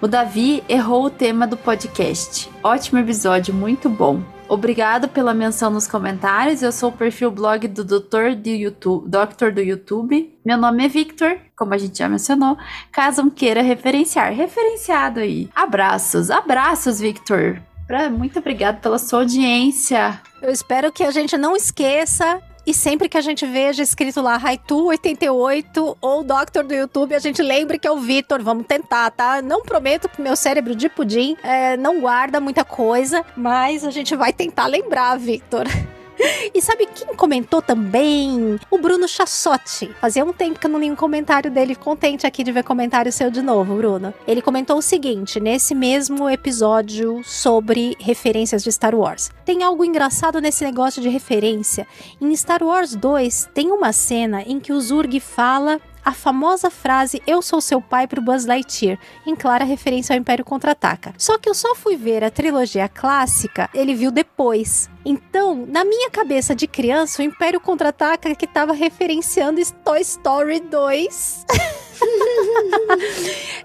O Davi errou o tema do podcast. Ótimo episódio, muito bom. Obrigado pela menção nos comentários. Eu sou o perfil blog do Doutor do YouTube, Doctor do YouTube. Meu nome é Victor, como a gente já mencionou. Caso queira referenciar, referenciado aí. Abraços, abraços, Victor. Muito obrigado pela sua audiência. Eu espero que a gente não esqueça. E sempre que a gente veja escrito lá Raitu88 ou Doctor do YouTube, a gente lembre que é o Vitor. Vamos tentar, tá? Não prometo que meu cérebro de pudim é, não guarda muita coisa, mas a gente vai tentar lembrar, Victor. [laughs] [laughs] E sabe quem comentou também? O Bruno Chassotti. Fazia um tempo que eu não li um comentário dele. Contente aqui de ver comentário seu de novo, Bruno. Ele comentou o seguinte, nesse mesmo episódio sobre referências de Star Wars. Tem algo engraçado nesse negócio de referência. Em Star Wars 2, tem uma cena em que o Zurg fala a famosa frase Eu sou seu pai pro Buzz Lightyear, em clara referência ao Império Contra-Ataca. Só que eu só fui ver a trilogia clássica, ele viu depois. Então, na minha cabeça de criança, o Império Contra-Ataca que tava referenciando Toy Story 2. [laughs]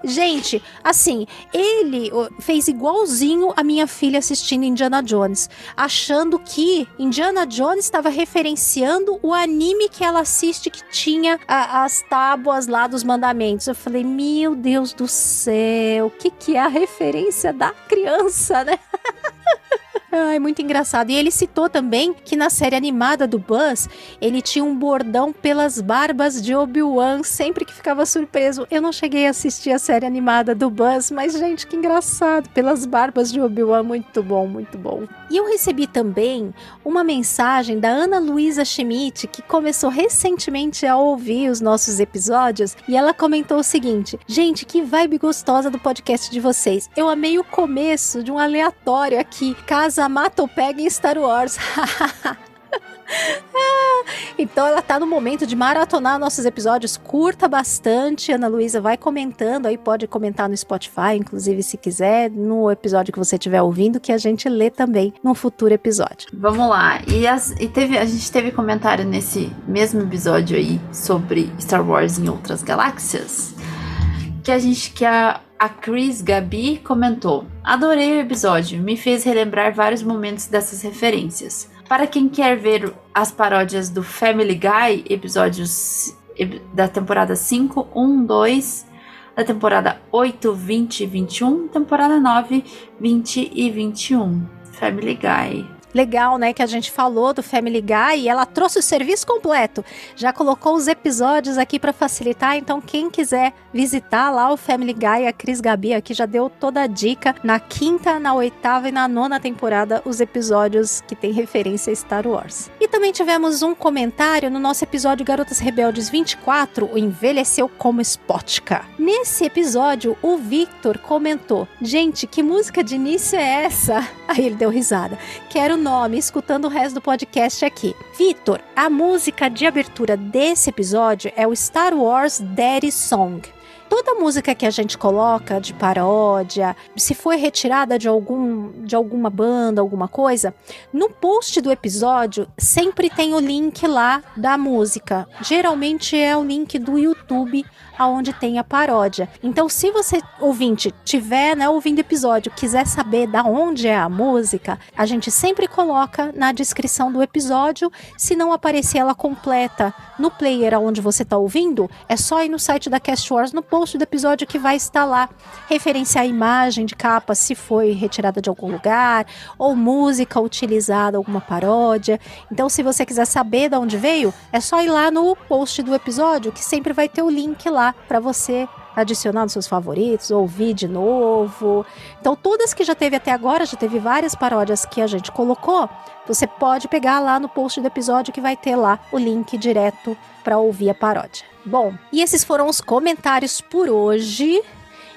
Gente, assim, ele fez igualzinho a minha filha assistindo Indiana Jones, achando que Indiana Jones estava referenciando o anime que ela assiste que tinha a- as tábuas lá dos mandamentos. Eu falei, meu Deus do céu, o que, que é a referência da criança, né? [laughs] Ai, muito engraçado. E ele citou também que na série animada do Buzz, ele tinha um bordão pelas barbas de Obi-Wan, sempre que ficava surpreso. Eu não cheguei a assistir a série animada do Buzz, mas gente, que engraçado. Pelas barbas de Obi-Wan, muito bom, muito bom. E eu recebi também uma mensagem da Ana Luísa Schmidt, que começou recentemente a ouvir os nossos episódios, e ela comentou o seguinte: Gente, que vibe gostosa do podcast de vocês. Eu amei o começo de um aleatório aqui. Casa mata ou pega em Star Wars. [laughs] então ela tá no momento de maratonar nossos episódios, curta bastante. Ana Luísa vai comentando aí, pode comentar no Spotify, inclusive se quiser, no episódio que você estiver ouvindo, que a gente lê também no futuro episódio. Vamos lá. E, as, e teve, a gente teve comentário nesse mesmo episódio aí sobre Star Wars em outras galáxias. Que a gente que a, a Chris Gabi comentou: Adorei o episódio, me fez relembrar vários momentos dessas referências. Para quem quer ver as paródias do Family Guy, episódios da temporada 5, 1, 2, da temporada 8, 20 e 21, temporada 9, 20 e 21. Family Guy legal, né, que a gente falou do Family Guy e ela trouxe o serviço completo. Já colocou os episódios aqui para facilitar, então quem quiser visitar lá o Family Guy, a Cris Gabi aqui já deu toda a dica na quinta, na oitava e na nona temporada os episódios que tem referência a Star Wars. E também tivemos um comentário no nosso episódio Garotas Rebeldes 24, o envelheceu como Spotka. Nesse episódio, o Victor comentou: "Gente, que música de início é essa?" [laughs] Aí ele deu risada. Quero nome escutando o resto do podcast aqui. Vitor, a música de abertura desse episódio é o Star Wars Daddy Song. Toda música que a gente coloca de paródia, se foi retirada de algum de alguma banda, alguma coisa, no post do episódio sempre tem o link lá da música. Geralmente é o link do YouTube aonde tem a paródia. Então, se você ouvinte tiver, né, ouvindo episódio, quiser saber da onde é a música, a gente sempre coloca na descrição do episódio. Se não aparecer ela completa no player aonde você está ouvindo, é só ir no site da Cast Wars no post do episódio que vai estar lá. Referenciar a imagem de capa se foi retirada de algum lugar ou música utilizada alguma paródia. Então, se você quiser saber de onde veio, é só ir lá no post do episódio que sempre vai ter o link lá para você adicionar nos seus favoritos, ouvir de novo. Então, todas que já teve até agora, já teve várias paródias que a gente colocou, você pode pegar lá no post do episódio que vai ter lá o link direto para ouvir a paródia. Bom, e esses foram os comentários por hoje.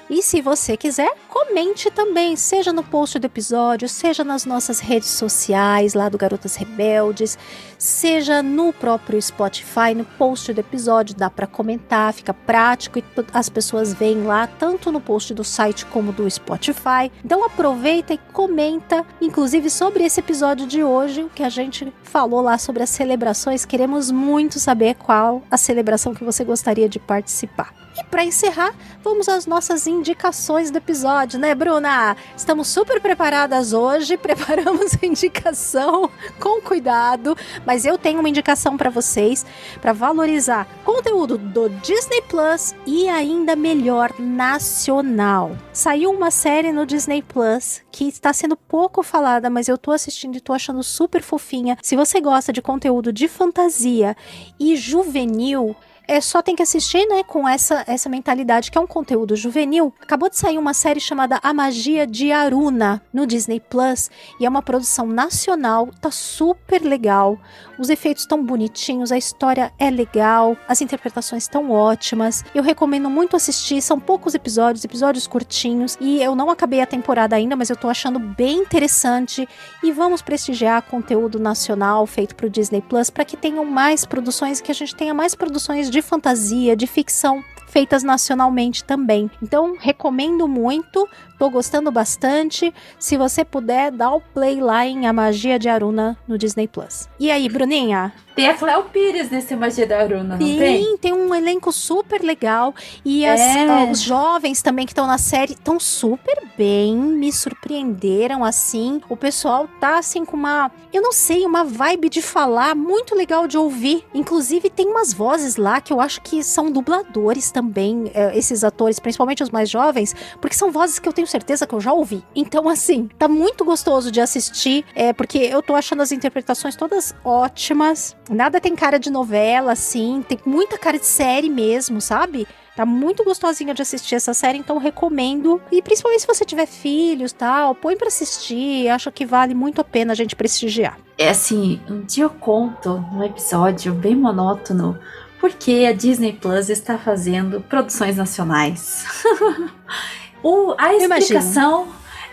E se você quiser, comente também, seja no post do episódio, seja nas nossas redes sociais, lá do Garotas Rebeldes, seja no próprio Spotify, no post do episódio, dá para comentar, fica prático e as pessoas veem lá, tanto no post do site como do Spotify. Então aproveita e comenta, inclusive sobre esse episódio de hoje, o que a gente falou lá sobre as celebrações. Queremos muito saber qual a celebração que você gostaria de participar. E para encerrar, vamos às nossas indicações do episódio, né, Bruna? Estamos super preparadas hoje, [laughs] preparamos a indicação com cuidado, mas eu tenho uma indicação para vocês para valorizar conteúdo do Disney Plus e ainda melhor nacional. Saiu uma série no Disney Plus que está sendo pouco falada, mas eu tô assistindo e tô achando super fofinha. Se você gosta de conteúdo de fantasia e juvenil, é só tem que assistir, né, com essa essa mentalidade que é um conteúdo juvenil. Acabou de sair uma série chamada A Magia de Aruna no Disney Plus e é uma produção nacional, tá super legal. Os efeitos estão bonitinhos, a história é legal, as interpretações estão ótimas. Eu recomendo muito assistir, são poucos episódios, episódios curtinhos e eu não acabei a temporada ainda, mas eu tô achando bem interessante e vamos prestigiar conteúdo nacional feito pro Disney Plus para que tenham mais produções, que a gente tenha mais produções de de fantasia, de ficção feitas nacionalmente também. Então, recomendo muito, tô gostando bastante. Se você puder, dá o play lá em A Magia de Aruna no Disney Plus. E aí, Bruninha, Tem a Cléo Pires nesse Magia da Aruna, não Sim, tem? tem um elenco super legal. E as- É. os jovens também que estão na série estão super bem, me surpreenderam assim. O pessoal tá assim com uma, eu não sei, uma vibe de falar muito legal de ouvir. Inclusive tem umas vozes lá que eu acho que são dubladores também, eh, esses atores, principalmente os mais jovens, porque são vozes que eu tenho certeza que eu já ouvi. Então assim, tá muito gostoso de assistir, é porque eu tô achando as interpretações todas ótimas. Nada tem cara de novela, assim. Tem muita cara de série mesmo, sabe? Tá muito gostosinha de assistir essa série, então recomendo. E principalmente se você tiver filhos tal, põe pra assistir. Acho que vale muito a pena a gente prestigiar. É assim, um dia eu conto num episódio bem monótono porque a Disney Plus está fazendo produções nacionais. [laughs] o, a imagino.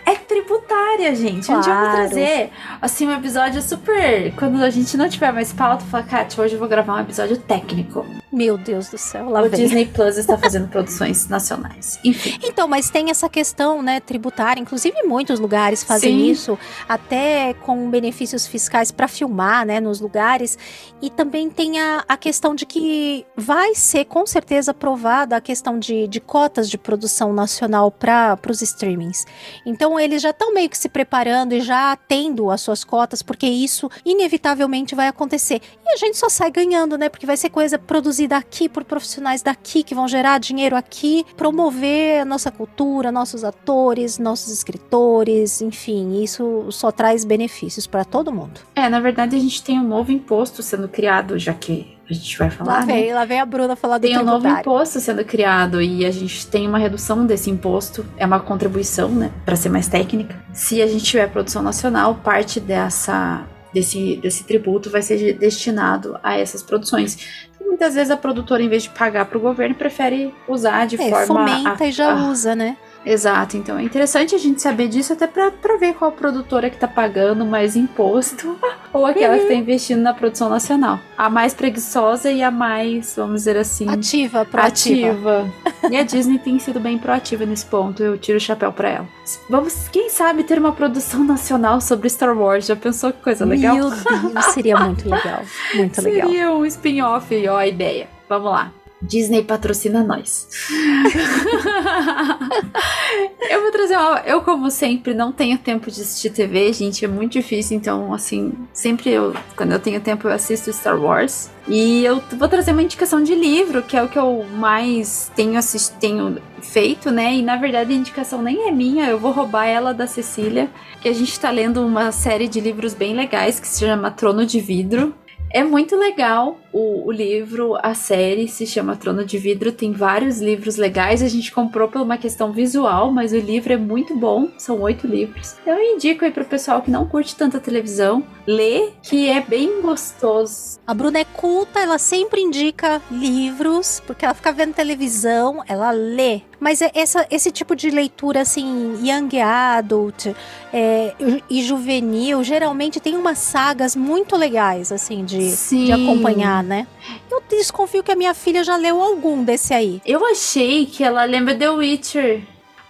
É tributária, gente. Um dia eu vou Claro. trazer assim um episódio super. Quando a gente não tiver mais pauta, falar, Kátia, hoje eu vou gravar um episódio técnico. Meu Deus do céu, lá o vem. Disney Plus está [laughs] fazendo produções nacionais. Enfim. Então, mas tem essa questão, né, tributária. Inclusive, muitos lugares fazem Sim. isso, até com benefícios fiscais para filmar, né, nos lugares. E também tem a, a questão de que vai ser, com certeza, aprovada a questão de, de cotas de produção nacional para os streamings. Então, eles já estão meio que se preparando e já tendo as suas cotas, porque isso inevitavelmente vai acontecer. E a gente só sai ganhando, né? Porque vai ser coisa produzida aqui por profissionais daqui que vão gerar dinheiro aqui, promover a nossa cultura, nossos atores, nossos escritores, enfim, isso só traz benefícios para todo mundo. É, na verdade a gente tem um novo imposto sendo criado, já que a gente vai falar. Lá né? vem, lá vem a Bruna falar do Tem um novo tributário. imposto sendo criado e a gente tem uma redução desse imposto. É uma contribuição, né? Para ser mais técnica. Se a gente tiver produção nacional, parte dessa, desse, desse tributo vai ser destinado a essas produções. Então, muitas vezes a produtora, em vez de pagar para o governo, prefere usar de É, forma. fomenta a- e já a- usa, né? Exato, então é interessante a gente saber disso até pra, pra ver qual produtora que tá pagando mais imposto [laughs] ou aquela que tá investindo na produção nacional. A mais preguiçosa e a mais, vamos dizer assim, Ativa, proativa. ativa. E a Disney tem sido bem proativa nesse ponto, eu tiro o chapéu pra ela. Vamos, quem sabe, ter uma produção nacional sobre Star Wars. Já pensou que coisa legal? Meu Deus, seria muito [laughs] legal. Muito legal. Seria um spin-off, ó, a ideia. Vamos lá. Disney patrocina nós. [laughs] eu vou trazer uma. Eu, como sempre, não tenho tempo de assistir TV, gente. É muito difícil. Então, assim, sempre eu. Quando eu tenho tempo, eu assisto Star Wars. E eu vou trazer uma indicação de livro, que é o que eu mais tenho, assist... tenho feito, né? E na verdade a indicação nem é minha, eu vou roubar ela da Cecília. Que a gente tá lendo uma série de livros bem legais que se chama Trono de Vidro. É muito legal o, o livro, a série se chama Trono de Vidro, tem vários livros legais. A gente comprou por uma questão visual, mas o livro é muito bom, são oito livros. Eu indico aí pro pessoal que não curte tanta televisão, ler, que é bem gostoso. A Bruna é culta, ela sempre indica livros, porque ela fica vendo televisão, ela lê. Mas é essa, esse tipo de leitura, assim, young adult é, e juvenil, geralmente tem umas sagas muito legais, assim, de, de acompanhar, né? Eu desconfio que a minha filha já leu algum desse aí. Eu achei que ela lembra The Witcher,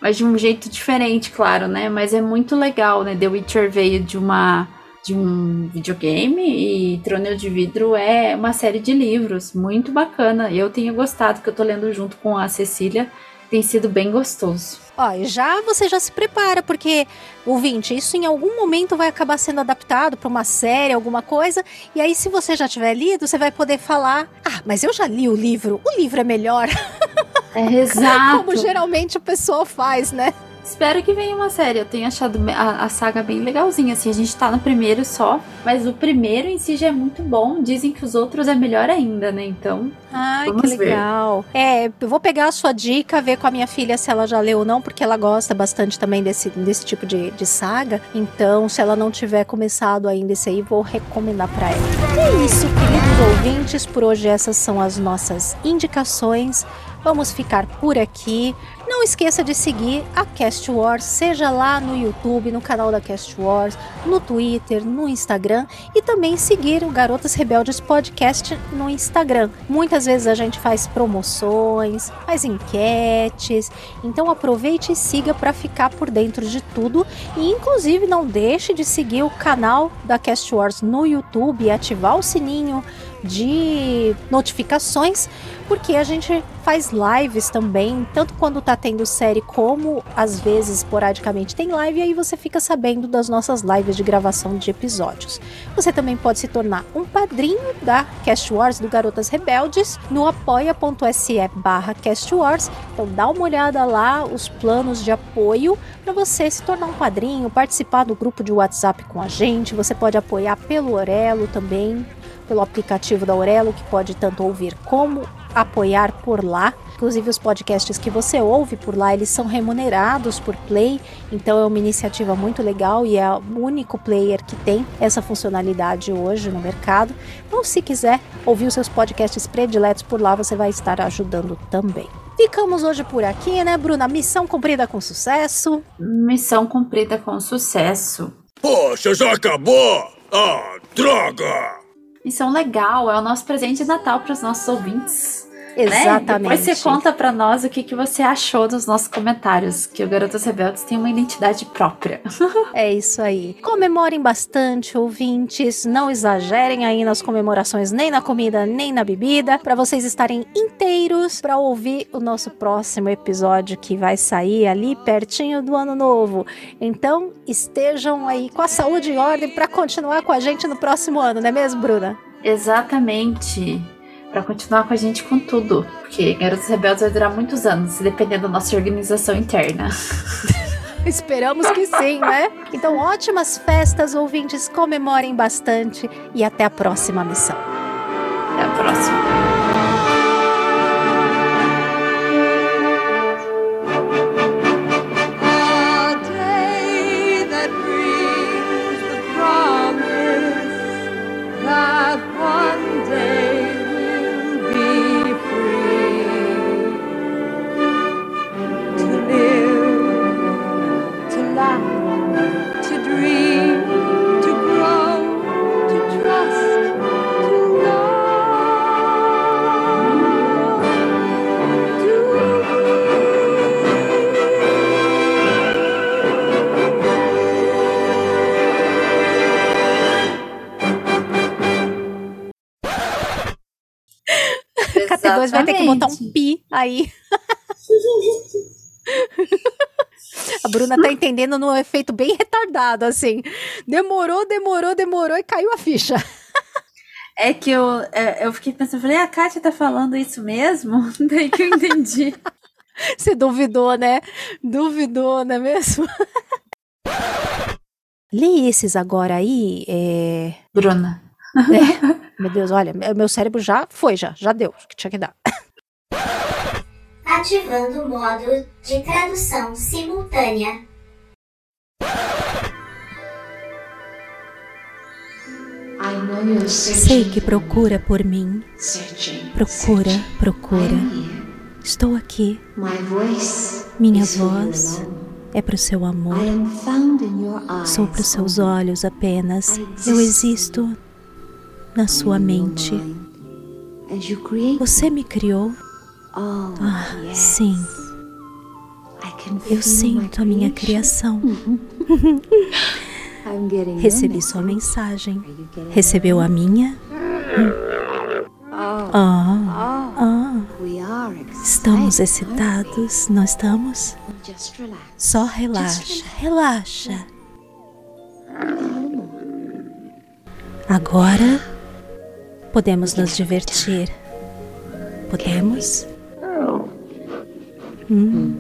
mas de um jeito diferente, claro, né? Mas é muito legal, né? The Witcher veio de uma de um videogame e Trono de Vidro é uma série de livros muito bacana. Eu tenho gostado que eu tô lendo junto com a Cecília, tem sido bem gostoso. Ó, e já você já se prepara, porque, ouvinte, isso em algum momento vai acabar sendo adaptado para uma série, alguma coisa, e aí se você já tiver lido, você vai poder falar: "Ah, mas eu já li o livro. O livro é melhor", [laughs] É exato. como geralmente o pessoal faz, né? Espero que venha uma série. Eu tenho achado a, a saga bem legalzinha. Assim, a gente tá no primeiro só, mas o primeiro em si já é muito bom. Dizem que os outros é melhor ainda, né? Então, Ai, Vamos que ver. legal. É, eu vou pegar a sua dica, ver com a minha filha se ela já leu ou não, porque ela gosta bastante também desse, desse tipo de, de saga. Então, se ela não tiver começado ainda esse aí, vou recomendar pra ela. E é isso, queridos ouvintes. Por hoje, essas são as nossas indicações. Vamos ficar por aqui. Não esqueça de seguir a Cast Wars, seja lá no YouTube, no canal da Cast Wars, no Twitter, no Instagram e também seguir o Garotas Rebeldes Podcast no Instagram. Muitas vezes a gente faz promoções, faz enquetes, então aproveite e siga para ficar por dentro de tudo e inclusive não deixe de seguir o canal da Cast Wars no YouTube ativar o sininho de notificações, porque a gente faz lives também, tanto quando tá tendo série como às vezes esporadicamente tem live, e aí você fica sabendo das nossas lives de gravação de episódios. Você também pode se tornar um padrinho da Cast Wars do Garotas Rebeldes no apoia.se barra Cast Wars. Então dá uma olhada lá, os planos de apoio para você se tornar um padrinho, participar do grupo de WhatsApp com a gente. Você pode apoiar pelo Orelo também, pelo aplicativo da Aurelo, que pode tanto ouvir como apoiar por lá. Inclusive os podcasts que você ouve por lá, eles são remunerados por play, então é uma iniciativa muito legal e é o único player que tem essa funcionalidade hoje no mercado. Então, se quiser ouvir os seus podcasts prediletos por lá, você vai estar ajudando também. Ficamos hoje por aqui, né, Bruna? Missão cumprida com sucesso. Missão cumprida com sucesso. Poxa, já acabou! Ah, droga! Missão legal, é o nosso presente de Natal para os nossos ouvintes. Exatamente. Né? Depois você conta para nós o que, que você achou dos nossos comentários, que o Garotas Rebeldes tem uma identidade própria. [laughs] é isso aí. Comemorem bastante, ouvintes. Não exagerem aí nas comemorações, nem na comida, nem na bebida, para vocês estarem inteiros para ouvir o nosso próximo episódio que vai sair ali pertinho do ano novo. Então, estejam aí com a saúde em ordem para continuar com a gente no próximo ano, não é mesmo, Bruna? Exatamente para continuar com a gente com tudo. Porque Garotos Rebeldes vai durar muitos anos, dependendo da nossa organização interna. [laughs] Esperamos que sim, né? Então, ótimas festas, ouvintes, comemorem bastante e até a próxima missão. Até a próxima. KT2 vai ter que botar um pi aí. [laughs] A Bruna tá entendendo no efeito bem retardado, assim. Demorou, demorou, demorou e caiu a ficha. [laughs] É que eu, é, eu fiquei pensando, falei, a Kátia tá falando isso mesmo? [laughs] Daí que eu entendi. Você duvidou, né? Duvidou, não é mesmo? Lê esses agora aí, é... Bruna. É. [laughs] Meu Deus, olha, meu cérebro já foi, já, já deu o que tinha que dar. Ativando o modo de tradução simultânea. Sei que procura por mim. Procura, procura. Estou aqui. Minha voz é para o seu amor. Sou para os seus olhos apenas. Eu existo na sua mente. Você me criou? Ah, sim. Eu sinto a minha criação. [laughs] Recebi sua mensagem. Recebeu a minha? Ah, ah. Estamos excitados, não estamos? Só relaxa, relaxa. Agora podemos nos divertir. Podemos? Hum,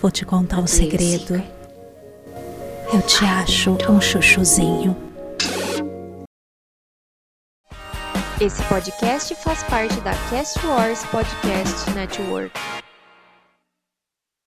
vou te contar um segredo. Eu te acho um chuchuzinho. Esse podcast faz parte da Cast Wars Podcast Network.